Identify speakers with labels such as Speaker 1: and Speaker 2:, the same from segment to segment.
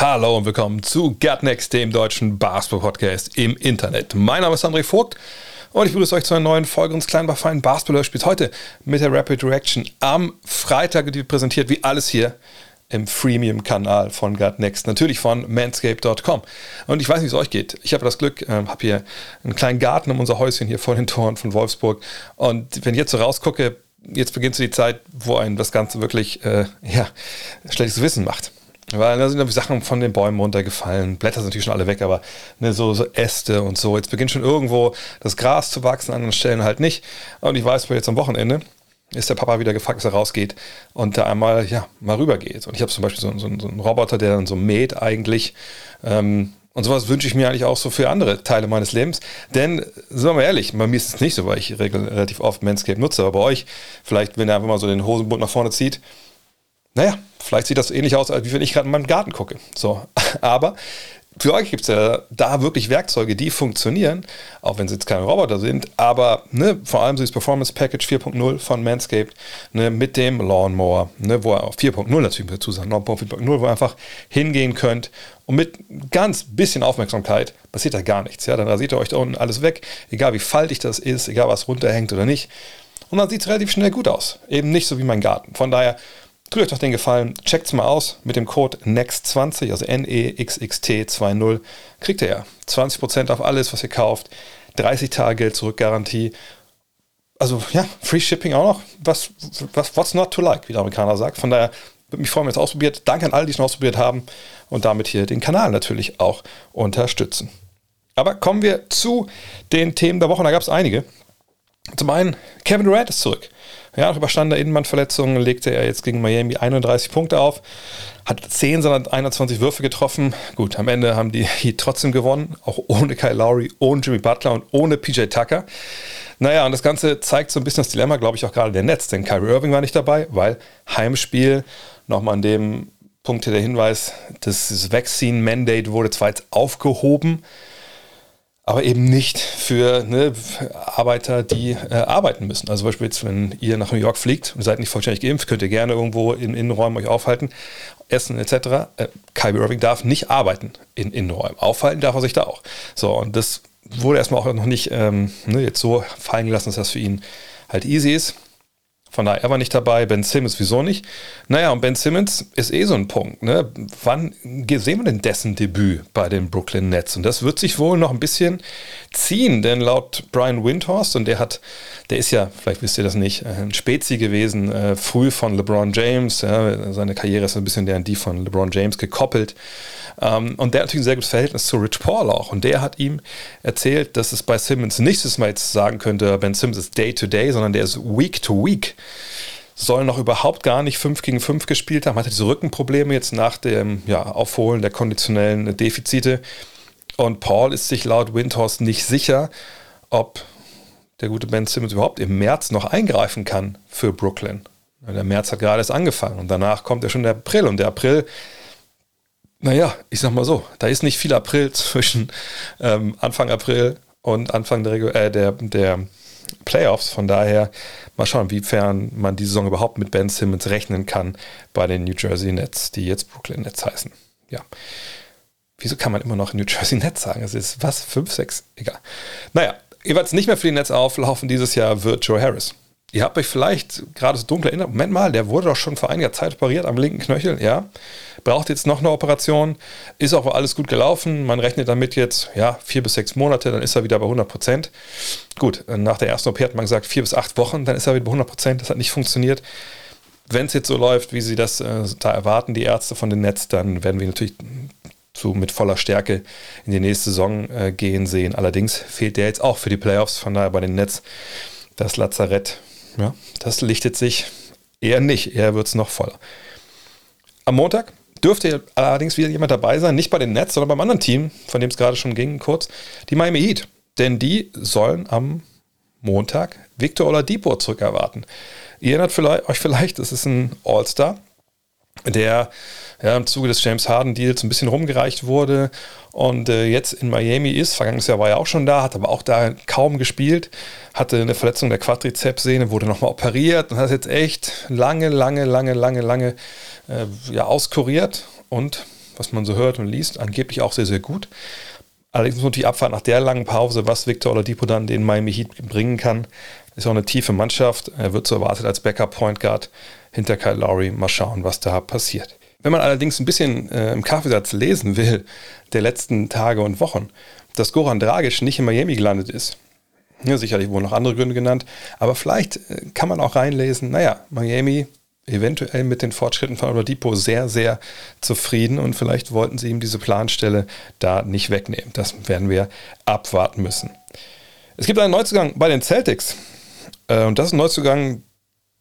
Speaker 1: Hallo und willkommen zu Gutnext, dem deutschen Basketball-Podcast im Internet. Mein Name ist André Vogt und ich begrüße euch zu einer neuen Folge unseres kleinen, feinen Basketball-Spiels heute mit der Rapid Reaction am Freitag, die präsentiert wie alles hier im Freemium-Kanal von Gutnext, natürlich von manscape.com. Und ich weiß nicht, wie es euch geht. Ich habe das Glück, äh, habe hier einen kleinen Garten um unser Häuschen hier vor den Toren von Wolfsburg. Und wenn ich jetzt so rausgucke, jetzt beginnt so die Zeit, wo ein das Ganze wirklich äh, ja, schlechtes Wissen macht. Weil da sind Sachen von den Bäumen runtergefallen. Blätter sind natürlich schon alle weg, aber ne, so, so Äste und so. Jetzt beginnt schon irgendwo das Gras zu wachsen, an anderen Stellen halt nicht. Und ich weiß, jetzt am Wochenende ist der Papa wieder gefragt, dass er rausgeht und da einmal, ja, mal rübergeht. Und ich habe zum Beispiel so, so, so einen Roboter, der dann so mäht eigentlich. Ähm, und sowas wünsche ich mir eigentlich auch so für andere Teile meines Lebens. Denn, sind wir mal ehrlich, bei mir ist es nicht so, weil ich relativ oft Manscape nutze, aber bei euch, vielleicht, wenn ihr einfach mal so den Hosenbund nach vorne zieht, naja, vielleicht sieht das ähnlich aus, als wie wenn ich gerade in meinem Garten gucke. So, aber für euch gibt es ja da wirklich Werkzeuge, die funktionieren, auch wenn sie jetzt keine Roboter sind, aber ne, vor allem so das Performance Package 4.0 von Manscaped ne, mit dem Lawnmower, ne, wo ihr auch 4.0 natürlich dazu sagen, Lawnmower 4.0, wo ihr einfach hingehen könnt und mit ganz bisschen Aufmerksamkeit passiert da gar nichts. Ja? Dann rasiert ihr euch da unten alles weg, egal wie faltig das ist, egal was runterhängt oder nicht. Und dann sieht es relativ schnell gut aus. Eben nicht so wie mein Garten. Von daher Tut euch doch den Gefallen, checkt's mal aus mit dem Code NEXT20, also N-E-X-X-T-2-0, kriegt ihr ja 20% auf alles, was ihr kauft, 30 Tage Geld zurück Garantie. Also ja, Free Shipping auch noch. Was, was, what's not to like, wie der Amerikaner sagt. Von daher würde mich freuen, wenn ihr es ausprobiert. Danke an alle, die es schon ausprobiert haben und damit hier den Kanal natürlich auch unterstützen. Aber kommen wir zu den Themen der Woche. Da gab es einige. Zum einen, Kevin Durant ist zurück. Ja, nach überstandener Innenbandverletzung legte er jetzt gegen Miami 31 Punkte auf, hat 10 seiner 21 Würfe getroffen. Gut, am Ende haben die Heat trotzdem gewonnen, auch ohne Kyle Lowry, ohne Jimmy Butler und ohne PJ Tucker. Naja, und das Ganze zeigt so ein bisschen das Dilemma, glaube ich, auch gerade der Netz, denn Kyrie Irving war nicht dabei, weil Heimspiel, nochmal an dem Punkt hier der Hinweis, das Vaccine-Mandate wurde zwar jetzt aufgehoben, aber eben nicht für ne, Arbeiter, die äh, arbeiten müssen. Also zum Beispiel jetzt, wenn ihr nach New York fliegt und seid nicht vollständig geimpft, könnt ihr gerne irgendwo in Innenräumen euch aufhalten, essen etc. Äh, Kyrie Irving darf nicht arbeiten in Innenräumen. Aufhalten darf er sich da auch. So, und das wurde erstmal auch noch nicht ähm, ne, jetzt so fallen gelassen, dass das für ihn halt easy ist. Von daher, er war nicht dabei, Ben Simmons wieso nicht? Naja, und Ben Simmons ist eh so ein Punkt. Ne? Wann sehen wir denn dessen Debüt bei den Brooklyn Nets? Und das wird sich wohl noch ein bisschen ziehen, denn laut Brian Windhorst, und der hat, der ist ja, vielleicht wisst ihr das nicht, ein Spezi gewesen, äh, früh von LeBron James. Ja, seine Karriere ist ein bisschen der an die von LeBron James gekoppelt. Ähm, und der hat natürlich ein sehr gutes Verhältnis zu Rich Paul auch. Und der hat ihm erzählt, dass es bei Simmons nicht, dass man jetzt sagen könnte, Ben Simmons ist Day-to-Day, -Day, sondern der ist Week-to-Week. Soll noch überhaupt gar nicht 5 gegen 5 gespielt haben, hatte diese Rückenprobleme jetzt nach dem ja, Aufholen der konditionellen Defizite. Und Paul ist sich laut Windhorst nicht sicher, ob der gute Ben Simmons überhaupt im März noch eingreifen kann für Brooklyn. Der März hat gerade erst angefangen und danach kommt ja schon der April. Und der April, naja, ich sag mal so, da ist nicht viel April zwischen ähm, Anfang April und Anfang der, äh, der, der Playoffs. Von daher mal schauen, inwiefern man die Saison überhaupt mit Ben Simmons rechnen kann bei den New Jersey Nets, die jetzt Brooklyn Nets heißen. Ja. Wieso kann man immer noch New Jersey Nets sagen? Es ist was? 5, 6? Egal. Naja, jeweils nicht mehr für die Nets auflaufen dieses Jahr wird Joe Harris. Ihr habt euch vielleicht gerade so dunkel erinnert, Moment mal, der wurde doch schon vor einiger Zeit operiert am linken Knöchel, ja. Braucht jetzt noch eine Operation, ist auch alles gut gelaufen. Man rechnet damit jetzt, ja, vier bis sechs Monate, dann ist er wieder bei 100 Prozent. Gut, nach der ersten OP hat man gesagt, vier bis acht Wochen, dann ist er wieder bei 100 Prozent. Das hat nicht funktioniert. Wenn es jetzt so läuft, wie sie das äh, da erwarten, die Ärzte von den Netz, dann werden wir natürlich so mit voller Stärke in die nächste Saison äh, gehen sehen. Allerdings fehlt der jetzt auch für die Playoffs, von daher bei den Netz das Lazarett ja, das lichtet sich eher nicht, eher wird es noch voller. Am Montag dürfte allerdings wieder jemand dabei sein, nicht bei den Nets, sondern beim anderen Team, von dem es gerade schon ging, kurz, die Miami Heat. denn die sollen am Montag Victor Oladipo zurückerwarten. Ihr erinnert vielleicht, euch vielleicht, das ist ein All-Star, der ja, im Zuge des James Harden Deals ein bisschen rumgereicht wurde und äh, jetzt in Miami ist. Vergangenes Jahr war er auch schon da, hat aber auch da kaum gespielt, hatte eine Verletzung der Quadrizepssehne, wurde nochmal operiert und hat jetzt echt lange, lange, lange, lange, lange äh, ja, auskuriert und was man so hört und liest, angeblich auch sehr, sehr gut. Allerdings muss man natürlich abwarten nach der langen Pause, was Victor Oladipo dann den Miami Heat bringen kann. Ist auch eine tiefe Mannschaft. Er wird so erwartet als Backup Point Guard hinter Kyle Lowry. Mal schauen, was da passiert. Wenn man allerdings ein bisschen äh, im Kaffeesatz lesen will, der letzten Tage und Wochen, dass Goran Dragic nicht in Miami gelandet ist, ja, sicherlich wurden noch andere Gründe genannt, aber vielleicht äh, kann man auch reinlesen, naja, Miami eventuell mit den Fortschritten von Oladipo sehr, sehr zufrieden und vielleicht wollten sie ihm diese Planstelle da nicht wegnehmen. Das werden wir abwarten müssen. Es gibt einen Neuzugang bei den Celtics äh, und das ist ein Neuzugang,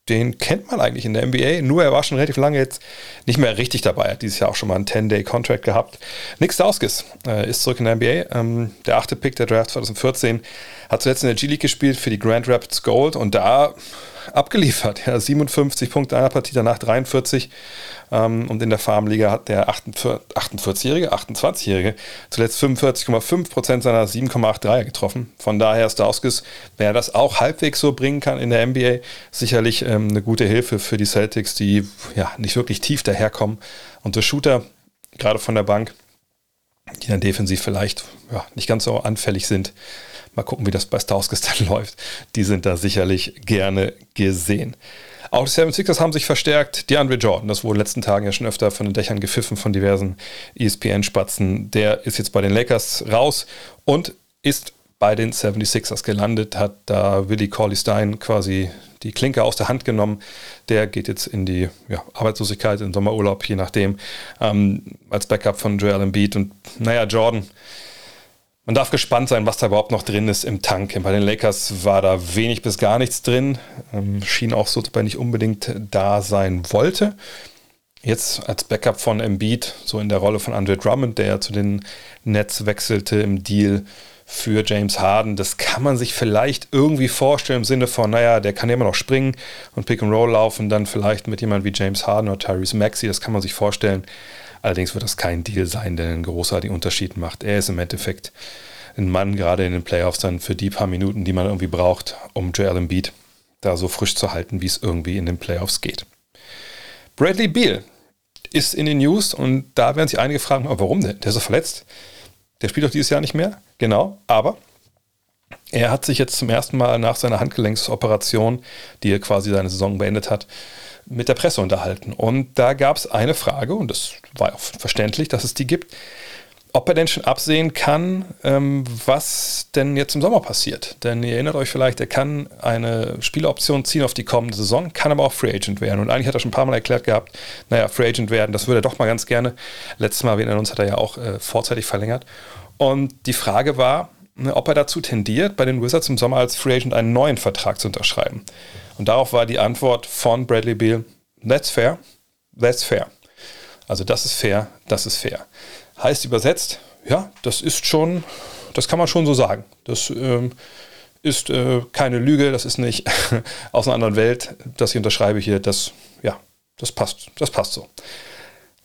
Speaker 1: den kennt man eigentlich in der NBA, nur er war schon relativ lange jetzt nicht mehr richtig dabei. Hat dieses Jahr auch schon mal einen 10-Day-Contract gehabt. Nick Stauskas äh, ist zurück in der NBA. Ähm, der achte Pick der Draft 2014 hat zuletzt in der G-League gespielt für die Grand Rapids Gold und da abgeliefert. Ja, 57 Punkte einer Partie, danach 43. Ähm, und in der Farmliga hat der 48-Jährige, 28-Jährige zuletzt 45,5 Prozent seiner 7,8 Dreier getroffen. Von daher ist Dauskis, wer das auch halbwegs so bringen kann in der NBA, sicherlich ähm, eine gute Hilfe für die Celtics, die ja nicht wirklich tief daherkommen. Und der Shooter, gerade von der Bank, die dann defensiv vielleicht ja, nicht ganz so anfällig sind, Mal gucken, wie das bei Stauskas dann läuft. Die sind da sicherlich gerne gesehen. Auch die Seven Sixers haben sich verstärkt. DeAndre Jordan, das wurde in den letzten Tagen ja schon öfter von den Dächern gepfiffen von diversen ESPN-Spatzen. Der ist jetzt bei den Lakers raus und ist bei den 76ers gelandet, hat da Willie Corley Stein quasi die Klinke aus der Hand genommen. Der geht jetzt in die ja, Arbeitslosigkeit, in Sommerurlaub, je nachdem, ähm, als Backup von Joel Embiid. Und naja, Jordan man darf gespannt sein, was da überhaupt noch drin ist im Tank. Bei den Lakers war da wenig bis gar nichts drin. Ähm, schien auch so, dass er nicht unbedingt da sein wollte. Jetzt als Backup von Embiid, so in der Rolle von Andre Drummond, der ja zu den Nets wechselte im Deal für James Harden. Das kann man sich vielleicht irgendwie vorstellen im Sinne von, naja, der kann ja immer noch springen und Pick and Roll laufen, dann vielleicht mit jemand wie James Harden oder Tyrese Maxey, das kann man sich vorstellen. Allerdings wird das kein Deal sein, der einen großartigen Unterschied macht. Er ist im Endeffekt ein Mann, gerade in den Playoffs, dann für die paar Minuten, die man irgendwie braucht, um Joel Embiid da so frisch zu halten, wie es irgendwie in den Playoffs geht. Bradley Beal ist in den News und da werden sich einige fragen, warum denn? Der ist so verletzt. Der spielt doch dieses Jahr nicht mehr. Genau, aber er hat sich jetzt zum ersten Mal nach seiner Handgelenksoperation, die er quasi seine Saison beendet hat, mit der Presse unterhalten. Und da gab es eine Frage, und das war auch verständlich, dass es die gibt, ob er denn schon absehen kann, ähm, was denn jetzt im Sommer passiert. Denn ihr erinnert euch vielleicht, er kann eine Spieleroption ziehen auf die kommende Saison, kann aber auch Free Agent werden. Und eigentlich hat er schon ein paar Mal erklärt gehabt, naja, Free Agent werden, das würde er doch mal ganz gerne. Letztes Mal, wir erinnern uns, hat er ja auch äh, vorzeitig verlängert. Und die Frage war, ne, ob er dazu tendiert, bei den Wizards im Sommer als Free Agent einen neuen Vertrag zu unterschreiben. Und darauf war die Antwort von Bradley Beal, that's fair, that's fair. Also das ist fair, das ist fair. Heißt übersetzt, ja, das ist schon, das kann man schon so sagen. Das ähm, ist äh, keine Lüge, das ist nicht aus einer anderen Welt, das ich unterschreibe hier, das, ja, das passt, das passt so.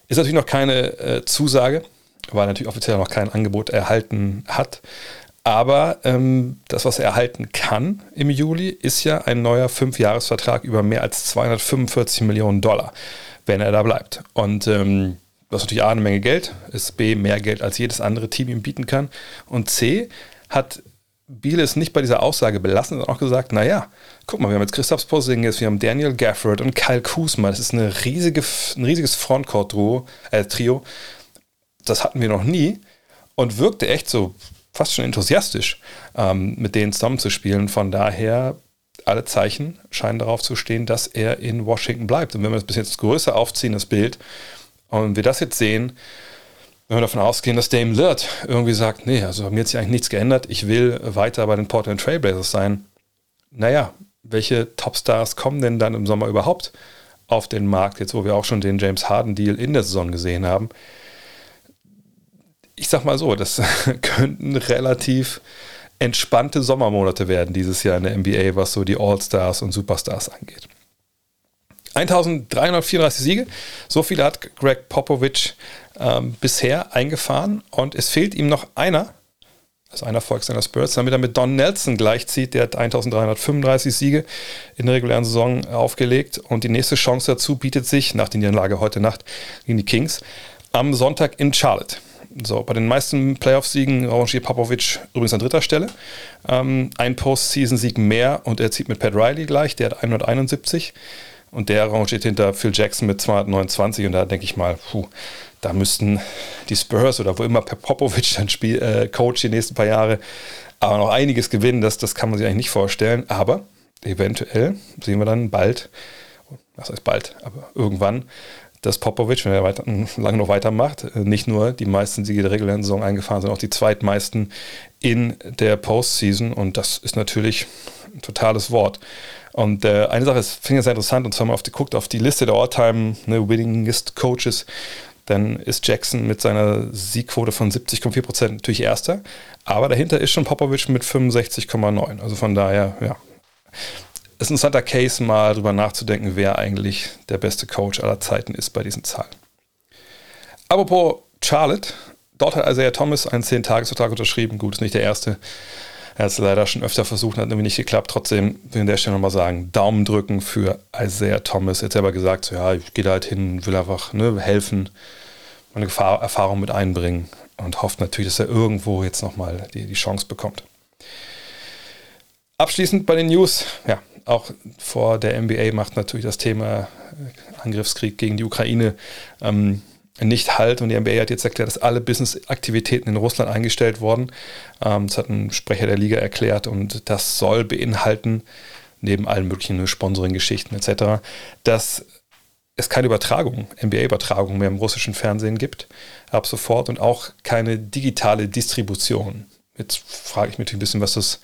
Speaker 1: Ist natürlich noch keine äh, Zusage, weil natürlich offiziell noch kein Angebot erhalten hat. Aber ähm, das, was er erhalten kann im Juli, ist ja ein neuer Fünfjahresvertrag über mehr als 245 Millionen Dollar, wenn er da bleibt. Und ähm, das ist natürlich A, eine Menge Geld, ist B, mehr Geld als jedes andere Team ihm bieten kann. Und C, hat Biel es nicht bei dieser Aussage belassen, sondern auch gesagt, naja, guck mal, wir haben jetzt Christoph Porzingis, wir haben Daniel Gafford und Kyle Kuzma. Das ist eine riesige, ein riesiges Frontcourt-Trio. Äh. Das hatten wir noch nie und wirkte echt so fast schon enthusiastisch, ähm, mit denen zusammenzuspielen. Von daher, alle Zeichen scheinen darauf zu stehen, dass er in Washington bleibt. Und wenn wir das bis jetzt größer aufziehen, das Bild, und wir das jetzt sehen, wenn wir davon ausgehen, dass Dame Lillard irgendwie sagt, nee, also mir hat sich eigentlich nichts geändert, ich will weiter bei den Portland Trailblazers sein. Naja, welche Topstars kommen denn dann im Sommer überhaupt auf den Markt, jetzt wo wir auch schon den James Harden-Deal in der Saison gesehen haben? Ich sag mal so, das könnten relativ entspannte Sommermonate werden dieses Jahr in der NBA, was so die All-Stars und Superstars angeht. 1334 Siege, so viele hat Greg Popovich ähm, bisher eingefahren und es fehlt ihm noch einer, also ein Erfolg seiner Spurs, damit er mit Don Nelson gleichzieht. Der hat 1335 Siege in der regulären Saison aufgelegt und die nächste Chance dazu bietet sich nach der Niederlage heute Nacht gegen die Kings am Sonntag in Charlotte. So, bei den meisten Playoff-Siegen rangiert Popovic übrigens an dritter Stelle. Ähm, ein Postseason-Sieg mehr und er zieht mit Pat Riley gleich, der hat 171 und der rangiert hinter Phil Jackson mit 229 und da denke ich mal, puh, da müssten die Spurs oder wo immer Popovic dann spielt, äh, Coach die nächsten paar Jahre, aber noch einiges gewinnen, das, das kann man sich eigentlich nicht vorstellen. Aber eventuell sehen wir dann bald, was heißt bald, aber irgendwann, dass Popovic, wenn er weiter, lange noch weitermacht, äh, nicht nur die meisten Siege der regulären Saison eingefahren, sondern auch die zweitmeisten in der Postseason. Und das ist natürlich ein totales Wort. Und äh, eine Sache finde ich sehr interessant, und zwar mal auf die, guckt auf die Liste der All-Time ne, Winningest Coaches dann ist Jackson mit seiner Siegquote von 70,4 Prozent natürlich Erster. Aber dahinter ist schon Popovic mit 65,9. Also von daher, ja, ist ein interessanter Case, mal drüber nachzudenken, wer eigentlich der beste Coach aller Zeiten ist bei diesen Zahlen. Apropos Charlotte, dort hat Isaiah Thomas einen 10-Tages-Vertrag unterschrieben. Gut, ist nicht der erste. Er hat es leider schon öfter versucht, hat irgendwie nicht geklappt. Trotzdem will ich an der Stelle nochmal sagen, Daumen drücken für Isaiah Thomas. Er hat selber gesagt, so, ja, ich gehe da halt hin, will einfach ne, helfen, meine Erfahrung mit einbringen und hofft natürlich, dass er irgendwo jetzt nochmal die, die Chance bekommt. Abschließend bei den News, ja, auch vor der NBA macht natürlich das Thema Angriffskrieg gegen die Ukraine ähm, nicht halt. Und die NBA hat jetzt erklärt, dass alle Business-Aktivitäten in Russland eingestellt wurden. Ähm, das hat ein Sprecher der Liga erklärt und das soll beinhalten, neben allen möglichen Sponsoring-Geschichten etc., dass es keine Übertragung, NBA-Übertragung mehr im russischen Fernsehen gibt, ab sofort und auch keine digitale Distribution. Jetzt frage ich mich ein bisschen, was das äh,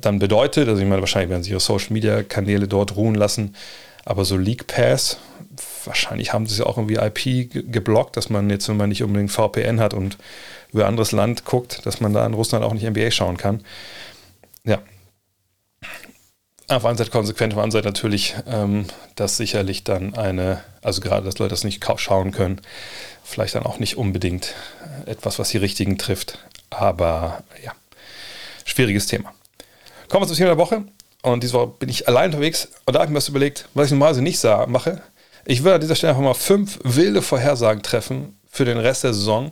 Speaker 1: dann bedeutet. Also ich meine, wahrscheinlich werden sie ihre Social-Media-Kanäle dort ruhen lassen, aber so League Pass, wahrscheinlich haben sie es auch irgendwie IP geblockt, dass man jetzt, wenn man nicht unbedingt VPN hat und über anderes Land guckt, dass man da in Russland auch nicht NBA schauen kann. Ja. Auf einer Seite konsequent, auf der anderen Seite natürlich, ähm, dass sicherlich dann eine, also gerade, dass Leute das nicht schauen können, vielleicht dann auch nicht unbedingt etwas, was die Richtigen trifft. Aber ja, schwieriges Thema. Kommen wir zum Thema der Woche. Und diese Woche bin ich allein unterwegs und da habe ich mir was überlegt, was ich normalerweise nicht mache, ich würde an dieser Stelle einfach mal fünf wilde Vorhersagen treffen für den Rest der Saison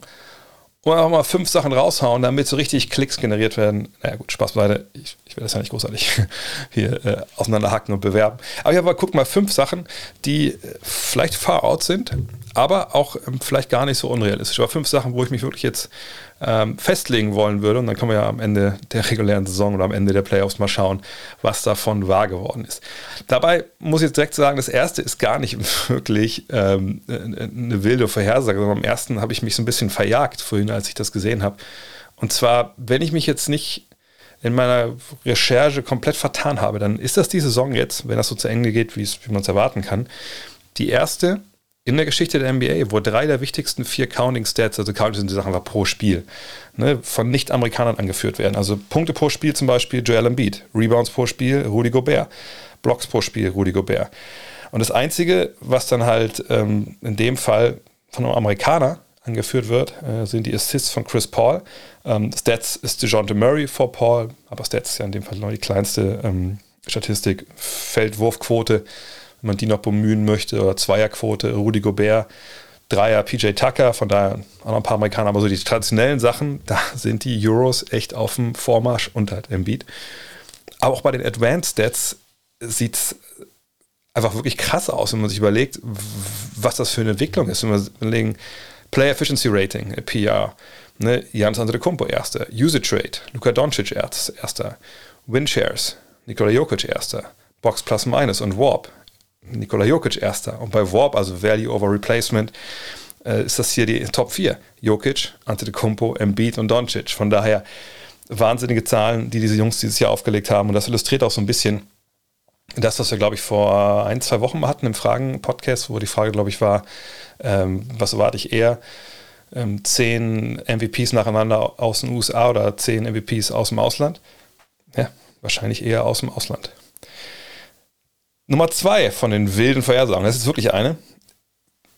Speaker 1: und einfach mal fünf Sachen raushauen, damit so richtig Klicks generiert werden. Naja, gut, Spaß beiseite. Ich, ich will das ja nicht großartig hier äh, auseinanderhacken und bewerben. Aber ich habe mal, guck mal, fünf Sachen, die äh, vielleicht far out sind, aber auch ähm, vielleicht gar nicht so unrealistisch. Aber fünf Sachen, wo ich mich wirklich jetzt ähm, festlegen wollen würde. Und dann können wir ja am Ende der regulären Saison oder am Ende der Playoffs mal schauen, was davon wahr geworden ist. Dabei muss ich jetzt direkt sagen, das erste ist gar nicht wirklich ähm, eine wilde Vorhersage, sondern am ersten habe ich mich so ein bisschen verjagt vorhin, als ich das gesehen habe. Und zwar, wenn ich mich jetzt nicht in meiner Recherche komplett vertan habe, dann ist das die Saison jetzt, wenn das so zu Ende geht, wie man es erwarten kann, die erste in der Geschichte der NBA, wo drei der wichtigsten vier Counting Stats, also Counting sind die Sachen pro Spiel, ne, von Nicht-Amerikanern angeführt werden. Also Punkte pro Spiel zum Beispiel Joel Embiid, Rebounds pro Spiel Rudy Gobert, Blocks pro Spiel Rudy Gobert. Und das Einzige, was dann halt ähm, in dem Fall von einem Amerikaner angeführt wird, äh, sind die Assists von Chris Paul. Ähm, Stats ist DeJounte Murray vor Paul, aber Stats ist ja in dem Fall noch die kleinste ähm, Statistik. Feldwurfquote man die noch bemühen möchte, oder Zweierquote, Rudy Gobert, Dreier, PJ Tucker, von daher auch noch ein paar Amerikaner, aber so die traditionellen Sachen, da sind die Euros echt auf dem Vormarsch und halt Embiid. Aber auch bei den Advanced Stats sieht es einfach wirklich krass aus, wenn man sich überlegt, was das für eine Entwicklung ist. Wenn wir überlegen, Player Efficiency Rating, PR, ne, Janis Antetokounmpo erster, Usage Rate, Luka Doncic erster, Win Shares, Nikola Jokic erster, Box Plus Minus und Warp Nikola Jokic erster. Und bei Warp, also Value over Replacement, äh, ist das hier die Top 4. Jokic, Antetokounmpo, Embiid und Doncic. Von daher wahnsinnige Zahlen, die diese Jungs dieses Jahr aufgelegt haben. Und das illustriert auch so ein bisschen das, was wir, glaube ich, vor ein, zwei Wochen hatten im Fragen-Podcast, wo die Frage, glaube ich, war, ähm, was erwarte ich eher? ähm, zehn MVPs nacheinander aus den USA oder zehn MVPs aus dem Ausland? Ja, wahrscheinlich eher aus dem Ausland. Nummer zwei von den wilden Vorhersagen, das ist wirklich eine,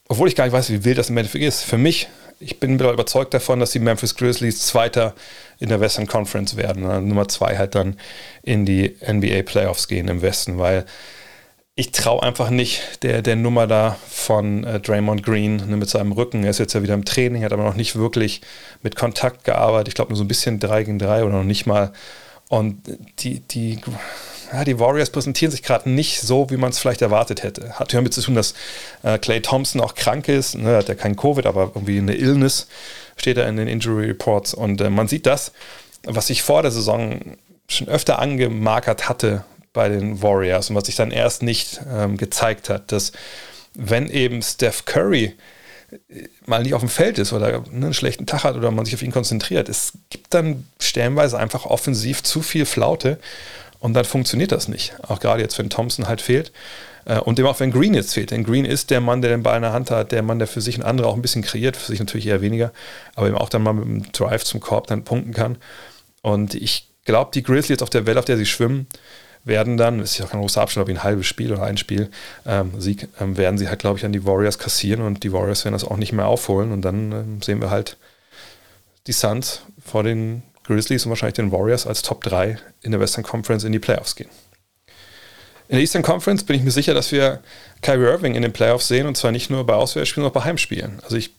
Speaker 1: obwohl ich gar nicht weiß, wie wild das im Endeffekt ist. Für mich, ich bin überzeugt davon, dass die Memphis Grizzlies Zweiter in der Western Conference werden. Nummer zwei halt dann in die NBA Playoffs gehen im Westen, weil ich traue einfach nicht der, der Nummer da von äh, Draymond Green ne, mit seinem Rücken. Er ist jetzt ja wieder im Training, hat aber noch nicht wirklich mit Kontakt gearbeitet. Ich glaube nur so ein bisschen 3 gegen 3 oder noch nicht mal. Und die, die ja, die Warriors präsentieren sich gerade nicht so, wie man es vielleicht erwartet hätte. Hat ja damit zu tun, dass äh, Clay Thompson auch krank ist. Ne, hat ja kein Covid, aber irgendwie eine Illness steht da in den Injury Reports. Und äh, man sieht das, was ich vor der Saison schon öfter angemarkert hatte bei den Warriors und was sich dann erst nicht ähm, gezeigt hat, dass wenn eben Steph Curry äh, mal nicht auf dem Feld ist oder ne, einen schlechten Tag hat oder man sich auf ihn konzentriert, es gibt dann stellenweise einfach offensiv zu viel Flaute und dann funktioniert das nicht. Auch gerade jetzt, wenn Thompson halt fehlt. Äh, und eben auch, wenn Green jetzt fehlt. Denn Green ist der Mann, der den Ball in der Hand hat, der Mann, der für sich und andere auch ein bisschen kreiert, für sich natürlich eher weniger, aber eben auch dann mal mit dem Drive zum Korb dann punkten kann. Und ich glaube, die Grizzlies auf der Welle, auf der sie schwimmen, werden dann, das ist ja auch kein großer Abstand, ob ein halbes Spiel oder ein Spiel, ähm, Sieg, ähm, werden sie halt, glaube ich, an die Warriors kassieren und die Warriors werden das auch nicht mehr aufholen. Und dann ähm, sehen wir halt die Suns vor den Grizzlies und wahrscheinlich den Warriors als Top 3 in der Western Conference in die Playoffs gehen. In der Eastern Conference bin ich mir sicher, dass wir Kyrie Irving in den Playoffs sehen und zwar nicht nur bei Auswärtsspielen, sondern auch bei Heimspielen. Also ich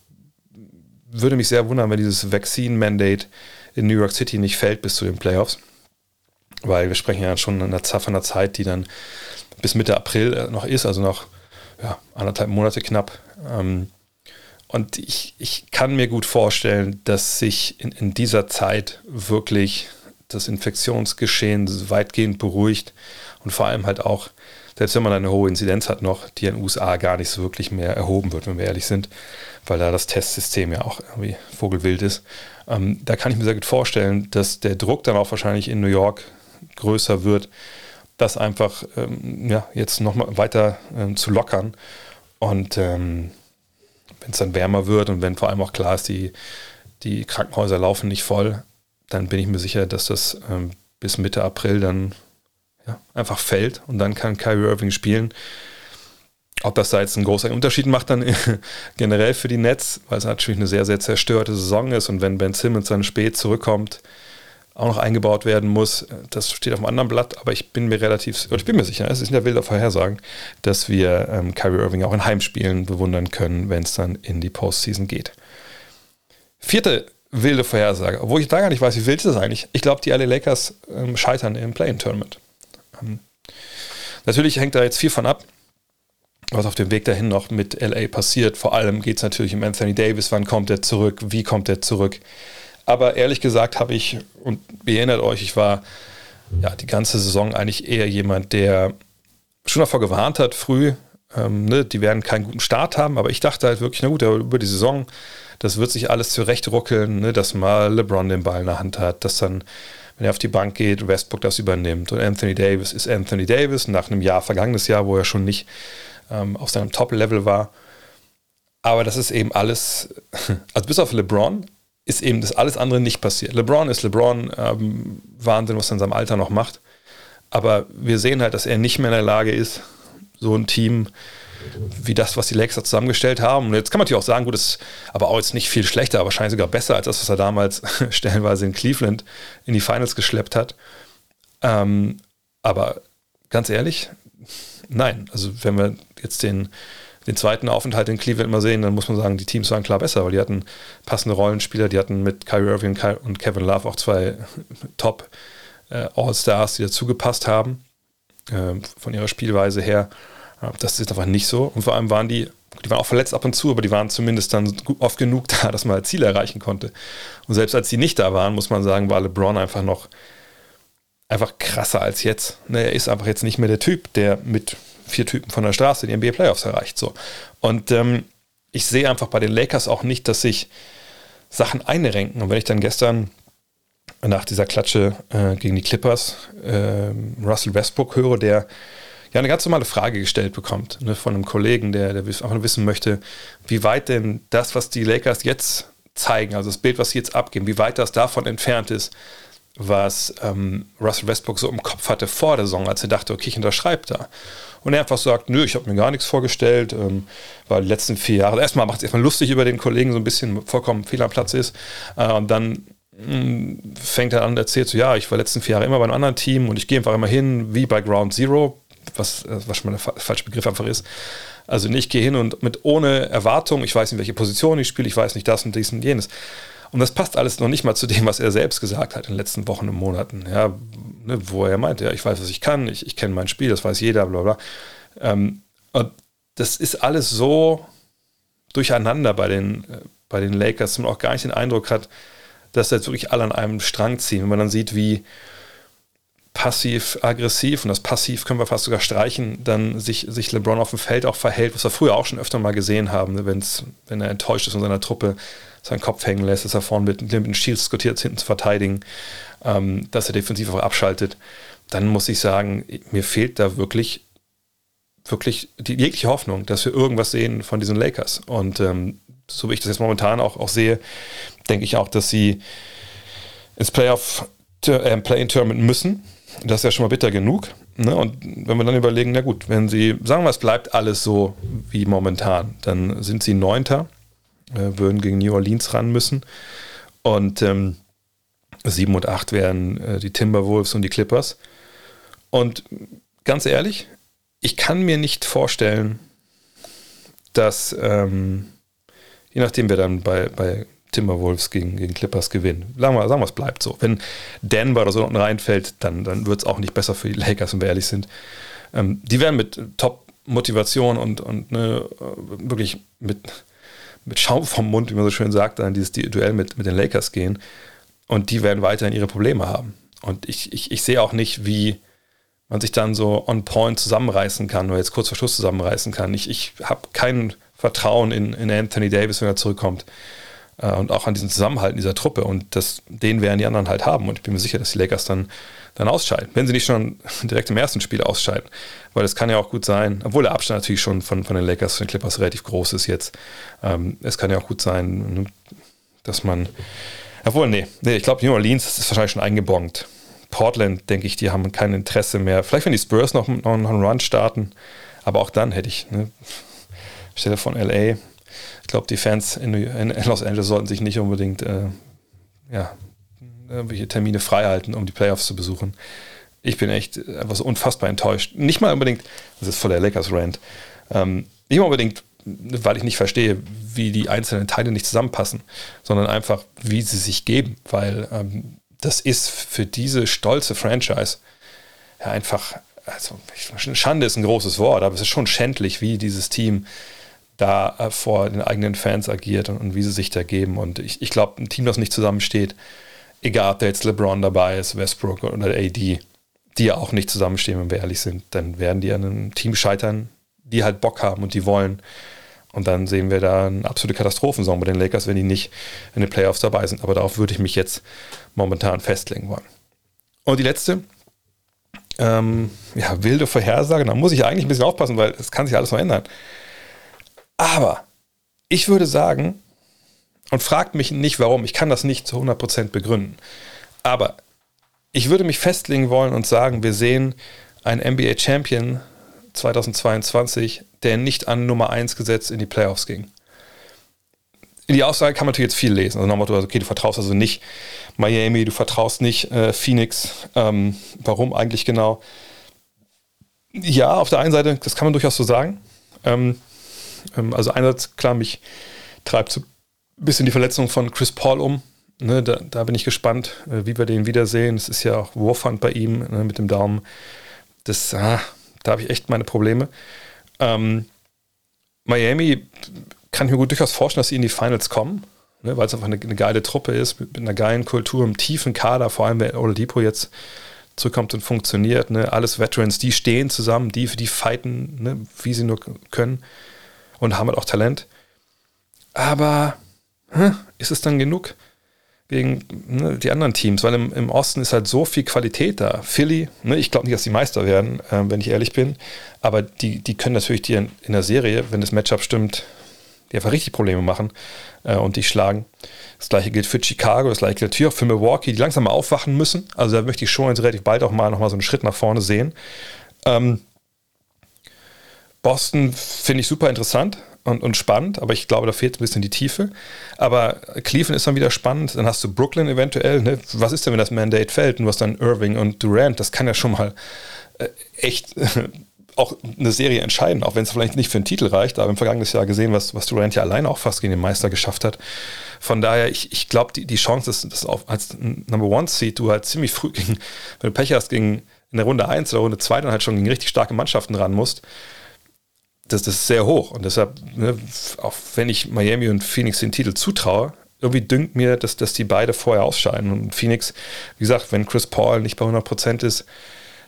Speaker 1: würde mich sehr wundern, wenn dieses Vaccine-Mandate in New York City nicht fällt bis zu den Playoffs, weil wir sprechen ja schon in einer, einer Zeit, die dann bis Mitte April äh, noch ist, also noch ja, anderthalb Monate knapp. Ähm, und ich, ich kann mir gut vorstellen, dass sich in, in dieser Zeit wirklich das Infektionsgeschehen weitgehend beruhigt und vor allem halt auch, selbst wenn man eine hohe Inzidenz hat noch, die in den USA gar nicht so wirklich mehr erhoben wird, wenn wir ehrlich sind, weil da das Testsystem ja auch irgendwie vogelwild ist. Ähm, da kann ich mir sehr gut vorstellen, dass der Druck dann auch wahrscheinlich in New York größer wird, das einfach ähm, ja, jetzt nochmal weiter ähm, zu lockern. Und ähm, wenn es dann wärmer wird und wenn vor allem auch klar ist, die, die Krankenhäuser laufen nicht voll, dann bin ich mir sicher, dass das ähm, bis Mitte April dann ja, einfach fällt und dann kann Kyrie Irving spielen. Ob das da jetzt einen großen Unterschied macht, dann generell für die Nets, weil es natürlich eine sehr, sehr zerstörte Saison ist und wenn Ben Simmons dann spät zurückkommt, auch noch eingebaut werden muss. Das steht auf einem anderen Blatt, aber ich bin mir relativ, ich bin mir sicher, es ist in der wilder Vorhersagen, dass wir ähm, Kyrie Irving auch in Heimspielen bewundern können, wenn es dann in die Postseason geht. Vierte wilde Vorhersage, obwohl ich da gar nicht weiß, wie wild ist das eigentlich. Ich glaube, die LA Lakers ähm, scheitern im Play-In-Tournament. Ähm, natürlich hängt da jetzt viel von ab, was auf dem Weg dahin noch mit LA passiert. Vor allem geht es natürlich um Anthony Davis, wann kommt er zurück, wie kommt er zurück. Aber ehrlich gesagt habe ich, und ihr erinnert euch, ich war ja die ganze Saison eigentlich eher jemand, der schon davor gewarnt hat, früh, ähm, ne, die werden keinen guten Start haben, aber ich dachte halt wirklich, na gut, über die Saison, das wird sich alles zurechtruckeln, ne, dass mal LeBron den Ball in der Hand hat, dass dann, wenn er auf die Bank geht, Westbrook das übernimmt und Anthony Davis ist Anthony Davis nach einem Jahr, vergangenes Jahr, wo er schon nicht ähm, auf seinem Top-Level war. Aber das ist eben alles, also bis auf LeBron ist eben das alles andere nicht passiert. LeBron ist LeBron, ähm, Wahnsinn, was er in seinem Alter noch macht. Aber wir sehen halt, dass er nicht mehr in der Lage ist, so ein Team wie das, was die Lakers zusammengestellt haben. Und jetzt kann man natürlich auch sagen, gut, ist aber auch jetzt nicht viel schlechter, wahrscheinlich sogar besser als das, was er damals stellenweise in Cleveland in die Finals geschleppt hat. Ähm, aber ganz ehrlich, nein. Also wenn wir jetzt den den zweiten Aufenthalt in Cleveland mal sehen, dann muss man sagen, die Teams waren klar besser, weil die hatten passende Rollenspieler, die hatten mit Kyrie Irving und Kevin Love auch zwei Top äh, All-Stars, die dazu gepasst haben, äh, von ihrer Spielweise her. Das ist einfach nicht so. Und vor allem waren die, die waren auch verletzt ab und zu, aber die waren zumindest dann oft genug da, dass man Ziele erreichen konnte. Und selbst als sie nicht da waren, muss man sagen, war LeBron einfach noch einfach krasser als jetzt. Ne, er ist einfach jetzt nicht mehr der Typ, der mit vier Typen von der Straße die NBA Playoffs erreicht. So. Und ähm, ich sehe einfach bei den Lakers auch nicht, dass sich Sachen einrenken. Und wenn ich dann gestern nach dieser Klatsche äh, gegen die Clippers äh, Russell Westbrook höre, der ja eine ganz normale Frage gestellt bekommt ne, von einem Kollegen, der, der einfach nur wissen möchte, wie weit denn das, was die Lakers jetzt zeigen, also das Bild, was sie jetzt abgeben, wie weit das davon entfernt ist, was ähm, Russell Westbrook so im Kopf hatte vor der Saison, als er dachte, okay, ich unterschreibe da. Und er einfach sagt, nö, ich habe mir gar nichts vorgestellt, ähm, weil die letzten vier Jahre, also erstmal macht es erstmal lustig über den Kollegen, so ein bisschen vollkommen fehl am Platz ist. Äh, und dann mh, mm, fängt er an und erzählt so, ja, ich war letzten vier Jahre immer bei einem anderen Team und ich gehe einfach immer hin, wie bei Ground Zero, was, äh, was schon mal der falsche Begriff einfach ist. Also ich gehe hin und mit ohne Erwartung, ich weiß nicht, welche Position ich spiele, ich weiß nicht das und dies und jenes. Und das passt alles noch nicht mal zu dem, was er selbst gesagt hat in den letzten Wochen und Monaten. Ja, ne, wo er meinte, ja, ich weiß, was ich kann, ich, ich kenne mein Spiel, das weiß jeder, bla bla. Ähm, und das ist alles so durcheinander bei den, äh, bei den Lakers, dass man auch gar nicht den Eindruck hat, dass jetzt wirklich alle an einem Strang ziehen. Wenn man dann sieht, wie passiv-aggressiv, und das Passiv können wir fast sogar streichen, dann sich, sich LeBron auf dem Feld auch verhält, was wir früher auch schon öfter mal gesehen haben, ne, wenn's, wenn er enttäuscht ist von seiner Truppe, seinen Kopf hängen lässt, dass er vorne mit, mit den Shields diskutiert, hinten zu verteidigen, ähm, dass er defensiv auch abschaltet, dann muss ich sagen, mir fehlt da wirklich, wirklich die jegliche Hoffnung, dass wir irgendwas sehen von diesen Lakers. Und ähm, so wie ich das jetzt momentan auch, auch sehe, denke ich auch, dass sie ins Playoff äh, Play-in-Tournament müssen das ist ja schon mal bitter genug. Ne? Und wenn wir dann überlegen, na gut, wenn sie, sagen wir, es bleibt alles so wie momentan, dann sind sie Neunter, äh, würden gegen New Orleans ran müssen. Und ähm, 7 und 8 wären äh, die Timberwolves und die Clippers. Und ganz ehrlich, ich kann mir nicht vorstellen, dass, ähm, je nachdem, wer dann bei, bei Timberwolves gegen, gegen Clippers gewinnen. Sagen wir, sagen wir, es bleibt so. Wenn Denver oder so unten reinfällt, dann, dann wird es auch nicht besser für die Lakers, wenn wir ehrlich sind. Ähm, die werden mit Top-Motivation und, und ne, wirklich mit, mit Schaum vom Mund, wie man so schön sagt, an dieses Duell mit, mit den Lakers gehen. Und die werden weiterhin ihre Probleme haben. Und ich, ich, ich sehe auch nicht, wie man sich dann so on point zusammenreißen kann oder jetzt kurz vor Schluss zusammenreißen kann. Ich, ich habe kein Vertrauen in, in Anthony Davis, wenn er zurückkommt äh, und auch an diesen Zusammenhalt dieser Truppe. Und das, den werden die anderen halt haben. Und ich bin mir sicher, dass die Lakers dann, dann ausscheiden. Wenn sie nicht schon direkt im ersten Spiel ausscheiden. Weil es kann ja auch gut sein, obwohl der Abstand natürlich schon von, von den Lakers, von den Clippers relativ groß ist jetzt. Ähm, es kann ja auch gut sein, dass man. Obwohl, nee, nee ich glaube, New Orleans ist wahrscheinlich schon eingebongt. Portland, denke ich, die haben kein Interesse mehr. Vielleicht, wenn die Spurs noch, noch einen Run starten. Aber auch dann hätte ich, ne, Stelle von LA, glaube, die Fans in, in, Los Angeles sollten sich nicht unbedingt äh, ja, irgendwelche Termine freihalten, um die Playoffs zu besuchen. Ich bin echt einfach so unfassbar enttäuscht. Nicht mal unbedingt, das ist voll der Lakers-Rant, ähm, nicht mal unbedingt, weil ich nicht verstehe, wie die einzelnen Teile nicht zusammenpassen, sondern einfach, wie sie sich geben, weil ähm, das ist für diese stolze Franchise ja einfach, also Schande ist ein großes Wort, aber es ist schon schändlich, wie dieses Team da äh, vor den eigenen Fans agiert und, und, wie sie sich da geben. Und ich, ich glaube, ein Team, das nicht zusammensteht, egal ob da jetzt LeBron dabei ist, Westbrook oder AD, die ja auch nicht zusammenstehen, wenn wir ehrlich sind, dann werden die an einem Team scheitern, die halt Bock haben und die wollen. Und dann sehen wir da eine absolute Katastrophensaison bei den Lakers, wenn die nicht in den Playoffs dabei sind. Aber darauf würde ich mich jetzt momentan festlegen wollen. Und die letzte, ähm, ja, wilde Vorhersage, da muss ich eigentlich ein bisschen aufpassen, weil es kann sich alles noch ändern. Aber ich würde sagen, und fragt mich nicht warum, ich kann das nicht zu 100% begründen, aber ich würde mich festlegen wollen und sagen, wir sehen einen NBA Champion 2022, der nicht an Nummer 1 gesetzt in die Playoffs ging. In die Aussage kann man natürlich jetzt viel lesen. Also nochmal, okay, du vertraust also nicht Miami, du vertraust nicht äh, Phoenix. Ähm, warum eigentlich genau? Ja, auf der einen Seite, das kann man durchaus so sagen. Ähm, ähm, also einerseits, klar, mich treibt so ein bisschen die Verletzung von Chris Paul um. Ne, da, da, bin ich gespannt, äh, wie wir den wiedersehen. Es ist ja auch Warfund bei ihm ne, mit dem Daumen. Das, ah, da habe ich echt meine Probleme. Ähm, Miami kann ich mir gut durchaus vorstellen, dass sie in die Finals kommen, ne, weil es einfach eine, eine, geile Truppe ist, mit, mit, einer geilen Kultur, einem tiefen Kader, vor allem wenn Oladipo jetzt zurückkommt und funktioniert. Ne, alles Veterans, die stehen zusammen, die, die fighten, ne, wie sie nur können und haben halt auch Talent. Aber hm, ist es dann genug gegen ne, die anderen Teams? Weil im, im, Osten ist halt so viel Qualität da. Philly, ne, ich glaube nicht, dass die Meister werden, äh, wenn ich ehrlich bin. Aber die, die können natürlich dir in, in der Serie, wenn das Matchup stimmt, die einfach richtig Probleme machen äh, und dich schlagen. Das gleiche gilt für Chicago, das gleiche gilt hier auch für Milwaukee, die langsam mal aufwachen müssen. Also da möchte ich schon jetzt relativ bald auch mal nochmal so einen Schritt nach vorne sehen. Ähm, Boston finde ich super interessant und, und spannend, aber ich glaube, da fehlt ein bisschen die Tiefe. Aber Cleveland ist dann wieder spannend. Dann hast du Brooklyn eventuell. Ne? Was ist denn, wenn das Mandate fällt und du hast dann Irving und Durant? Das kann ja schon mal äh, echt auch eine Serie entscheiden, auch wenn es vielleicht nicht für einen Titel reicht. Aber im vergangenen Jahr gesehen, was, was Durant ja alleine auch fast gegen den Meister geschafft hat. Von daher, ich, ich glaube, die, die Chance ist, dass auf, als Number One Seed du halt ziemlich früh gegen, wenn du Pech hast, gegen in der Runde 1 oder Runde 2 dann halt schon gegen richtig starke Mannschaften ran musst das, das ist sehr hoch. Und deshalb, ne, auch wenn ich Miami und Phoenix den Titel zutraue, irgendwie dünkt mir, dass, dass die beide vorher ausscheiden. Und Phoenix, wie gesagt, wenn Chris Paul nicht bei 100% ist,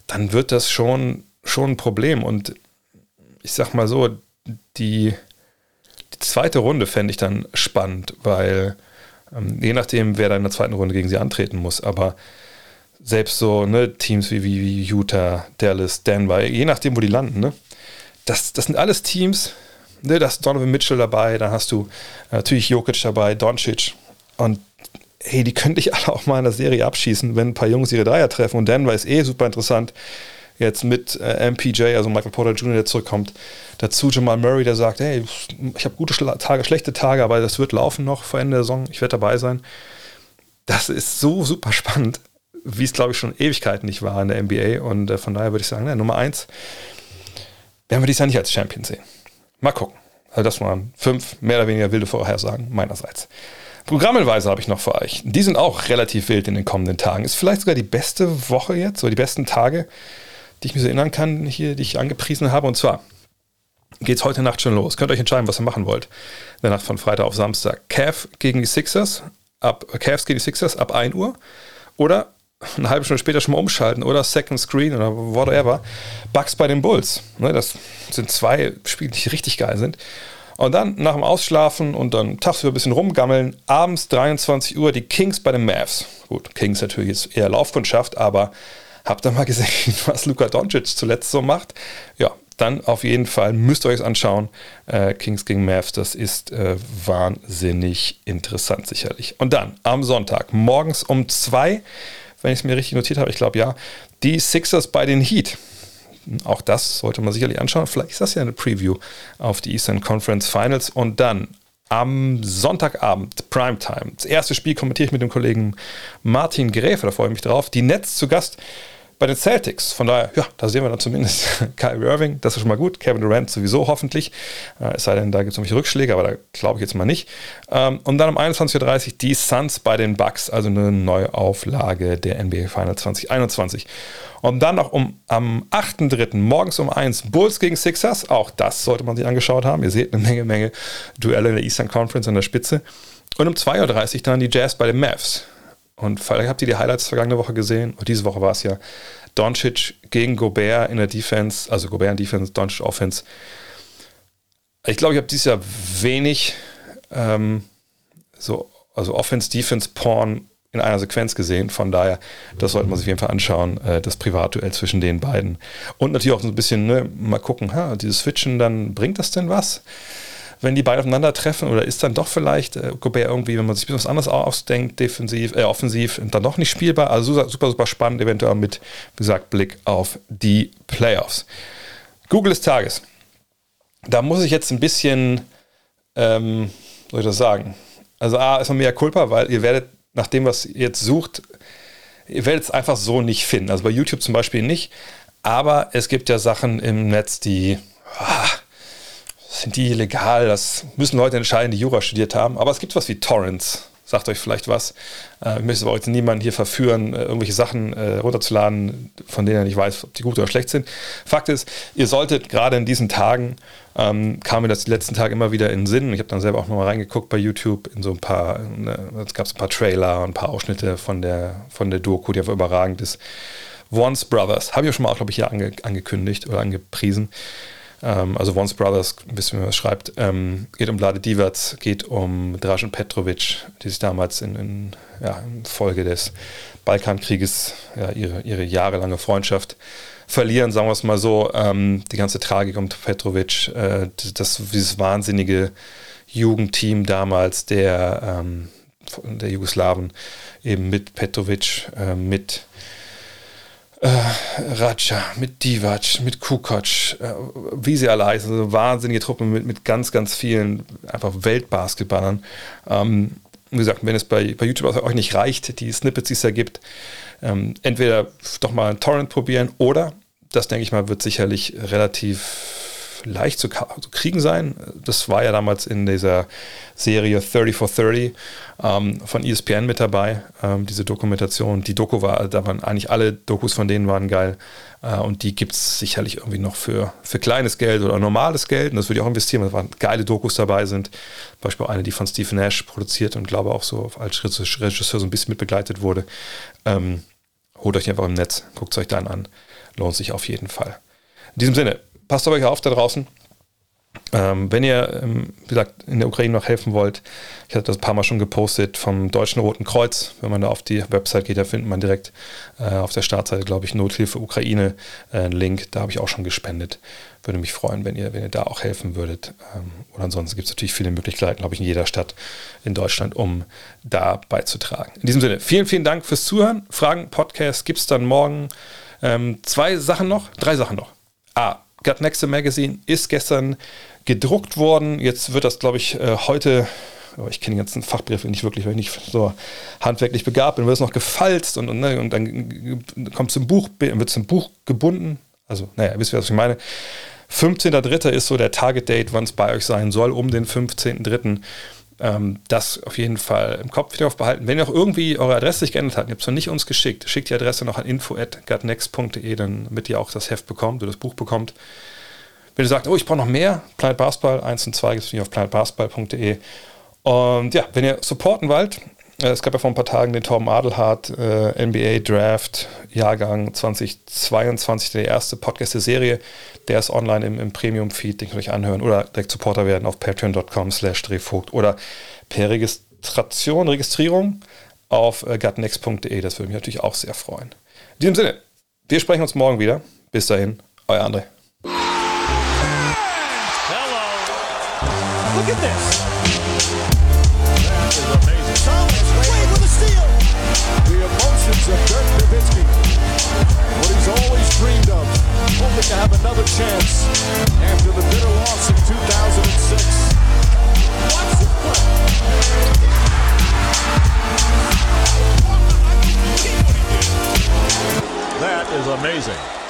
Speaker 1: dann wird das schon, schon ein Problem. Und ich sag mal so, die, die zweite Runde fände ich dann spannend, weil ähm, je nachdem, wer da in der zweiten Runde gegen sie antreten muss, aber selbst so ne, Teams wie, wie, wie Utah, Dallas, Denver, je nachdem, wo die landen, ne, das, das sind alles Teams, ne, da ist Donovan Mitchell dabei, dann hast du äh, natürlich Jokic dabei, Doncic. Und hey, die könnte ich alle auch mal in der Serie abschießen, wenn ein paar Jungs ihre Dreier treffen. Und Denver ist eh super interessant, jetzt mit äh, MPJ, also Michael Porter Jr., der zurückkommt, dazu Jamal Murray, der sagt, hey, ich habe gute Tage, schlechte Tage, aber das wird laufen noch vor Ende der Saison, ich werde dabei sein. Das ist so super spannend, wie es, glaube ich, schon Ewigkeiten nicht war in der NBA und äh, von daher würde ich sagen, na, Nummer eins, werden wir dies ja nicht als Champion sehen. Mal gucken. Also das waren fünf mehr oder weniger wilde Vorhersagen meinerseits. Programmelweise habe ich noch für euch. Die sind auch relativ wild in den kommenden Tagen. Ist vielleicht sogar die beste Woche jetzt, oder die besten Tage, die ich mir so erinnern kann, hier, die ich angepriesen habe. Und zwar geht es heute Nacht schon los. Könnt ihr euch entscheiden, was ihr machen wollt. In der Nacht von Freitag auf Samstag. Cavs gegen die Sixers, ab, Cavs gegen die Sixers ab 1 Uhr. Oder eine halbe Stunde später schon mal umschalten oder Second Screen oder whatever. Bugs bei den Bulls. Ne, das sind zwei Spiele, die richtig geil sind. Und dann nach dem Ausschlafen und dann tagsüber ein bisschen rumgammeln, abends 23 Uhr die Kings bei den Mavs. Gut, Kings natürlich jetzt eher Laufkundschaft, aber habt ihr mal gesehen, was Luka Doncic zuletzt so macht? Ja, dann auf jeden Fall müsst ihr euch anschauen. Äh, Kings gegen Mavs, das ist äh, wahnsinnig interessant sicherlich. Und dann am Sonntag morgens um zwei wenn ich es mir richtig notiert habe, ich glaube ja, die Sixers bei den Heat. Auch das sollte man sicherlich anschauen. Vielleicht ist das ja eine Preview auf die Eastern Conference Finals. Und dann am Sonntagabend, Primetime. Das erste Spiel kommentiere ich mit dem Kollegen Martin Gräfe, da freue ich mich drauf. Die Nets zu Gast bei den Celtics. Von daher, ja, da sehen wir dann zumindest Kyrie Irving, das ist schon mal gut. Kevin Durant sowieso hoffentlich. Äh, es sei denn, da gibt es irgendwelche Rückschläge, aber da glaube ich jetzt mal nicht. Ähm, und dann um 21.30 Uhr die Suns bei den Bucks, also eine Neuauflage der NBA Final 2021. Und dann noch um, am 8.3. morgens um 1 Bulls gegen Sixers. Auch das sollte man sich angeschaut haben. Ihr seht eine Menge, Menge Duelle in der Eastern Conference an der Spitze. Und um 2.30 Uhr dann die Jazz bei den Mavs. Und vielleicht habt ihr die Highlights vergangene Woche gesehen. Und diese Woche war es ja Doncic gegen Gobert in der Defense, also Gobert in Defense, Doncic Offense. Ich glaube, ich habe dieses Jahr wenig ähm, so, also Offense-Defense-Porn in einer Sequenz gesehen. Von daher, das sollte man sich auf jeden Fall anschauen, äh, das Privatduell zwischen den beiden. Und natürlich auch so ein bisschen ne, mal gucken, ha, dieses Switchen, dann bringt das denn was? Wenn die beiden aufeinandertreffen oder ist dann doch vielleicht äh, Gobert irgendwie, wenn man sich was anderes ausdenkt, defensiv, äh, offensiv, dann doch nicht spielbar. Also super, super spannend, eventuell mit, wie gesagt, Blick auf die Playoffs. Google des Tages. Da muss ich jetzt ein bisschen, ähm, soll ich das sagen? Also A, ist man mehr Culpa, weil ihr werdet, nach dem, was ihr jetzt sucht, ihr werdet es einfach so nicht finden. Also bei YouTube zum Beispiel nicht. Aber es gibt ja Sachen im Netz, die, ah, sind die legal? Das müssen Leute entscheiden, die Jura studiert haben. Aber es gibt was wie Torrents. Sagt euch vielleicht was. Äh, ich möchte aber heute niemanden hier verführen, äh, irgendwelche Sachen äh, runterzuladen, von denen er nicht weiß, ob die gut oder schlecht sind. Fakt ist, ihr solltet gerade in diesen Tagen, ähm, kam mir das die letzten Tage immer wieder in den Sinn. Ich habe dann selber auch nochmal reingeguckt bei YouTube in so ein paar, ne, es gab ein paar Trailer und ein paar Ausschnitte von der, von der Doku, die einfach überragend ist. Once Brothers. Habe ich auch schon mal, glaube ich, hier ange, angekündigt oder angepriesen. Ähm, also Once Brothers, wie man es schreibt, ähm, geht um Vlade Divac, geht um Dražen Petrovic, die sich damals in, in, ja, in Folge des Balkankrieges ja, ihre, ihre jahrelange Freundschaft verlieren, sagen wir es mal so. Ähm, die ganze Tragik um Petrovic, äh, das, dieses wahnsinnige Jugendteam damals der, ähm, der Jugoslawen, eben mit Petrovic, äh, mit äh, Raja, mit Divac, mit Kukoc, äh, wie sie alle heißen, also wahnsinnige Truppen mit, mit ganz, ganz vielen einfach Weltbasketballern. Ähm, wie gesagt, wenn es bei, bei YouTube euch nicht reicht, die Snippets, die es da gibt, ähm, entweder doch mal einen Torrent probieren oder, das denke ich mal, wird sicherlich relativ leicht zu, zu, kriegen sein. Das war ja damals in dieser Serie 30 for 30 ähm, von ESPN mit dabei, ähm, diese Dokumentation. Die Doku war, da waren eigentlich alle Dokus von denen waren geil. Äh, und die gibt es sicherlich irgendwie noch für, für kleines Geld oder normales Geld. Und das würde ich auch investieren, weil geile Dokus dabei sind. Beispiel eine, die von Steve Nash produziert und glaube auch so als Regisseur so ein bisschen mit begleitet wurde. Ähm, holt euch einfach im Netz, guckt es euch dann an. Lohnt sich auf jeden Fall. In diesem Sinne, passt euch auf da draußen. Ähm, wenn ihr, ähm, wie gesagt, in der Ukraine noch helfen wollt, ich hatte das ein paar Mal schon gepostet vom Deutschen Roten Kreuz. Wenn man da auf die Website geht, da findet man direkt äh, auf der Startseite, glaube ich, Nothilfe Ukraine äh, Link. Da habe ich auch schon gespendet. Würde mich freuen, wenn ihr, wenn ihr da auch helfen würdet. Ähm, oder ansonsten gibt es natürlich viele Möglichkeiten, glaube ich, in jeder Stadt in Deutschland, um da beizutragen. In diesem Sinne, vielen, vielen Dank fürs Zuhören. Fragen, Podcast gibt es dann morgen. Ähm, zwei Sachen noch, drei Sachen noch. A. Gut Next Magazine ist gestern gedruckt worden. Jetzt wird das, glaube ich, äh, heute, oh, ich kenne die ganzen Fachbegriffe nicht wirklich, weil ich nicht so handwerklich begabt bin, wird es noch gefalzt und, und, ne, und dann kommt zum Buch, wird zum Buch gebunden. Also, naja, wisst ihr, was ich meine? 15.3. ist so der Target Date, wann es bei euch sein soll, um den 15.3. Ähm, das auf jeden Fall im Kopf wieder aufbehalten. Wenn ihr auch irgendwie eure Adresse sich geändert habt, ihr habt es noch nicht uns geschickt, schickt die Adresse noch an info.gutnext.de, damit ihr auch das Heft bekommt oder das Buch bekommt. Wenn ihr sagt, oh, ich brauche noch mehr, Planet Basketball 1 und 2 gibt es auf planetbasketball.de. Und ja, wenn ihr supporten wollt, es gab ja vor ein paar Tagen den Tom Adelhardt äh, NBA Draft Jahrgang 2022, der erste Podcast der Serie. Der ist online im, im Premium-Feed, den könnt ihr euch anhören oder direkt Supporter werden auf patreon.com slash drehvogt oder per Registration, Registrierung auf äh, gutnext.de. Das würde mich natürlich auch sehr freuen. In diesem Sinne, wir sprechen uns morgen wieder. Bis dahin, euer André.
Speaker 2: Look at this. hoping to have another chance after
Speaker 3: the bitter loss 2006. That is amazing.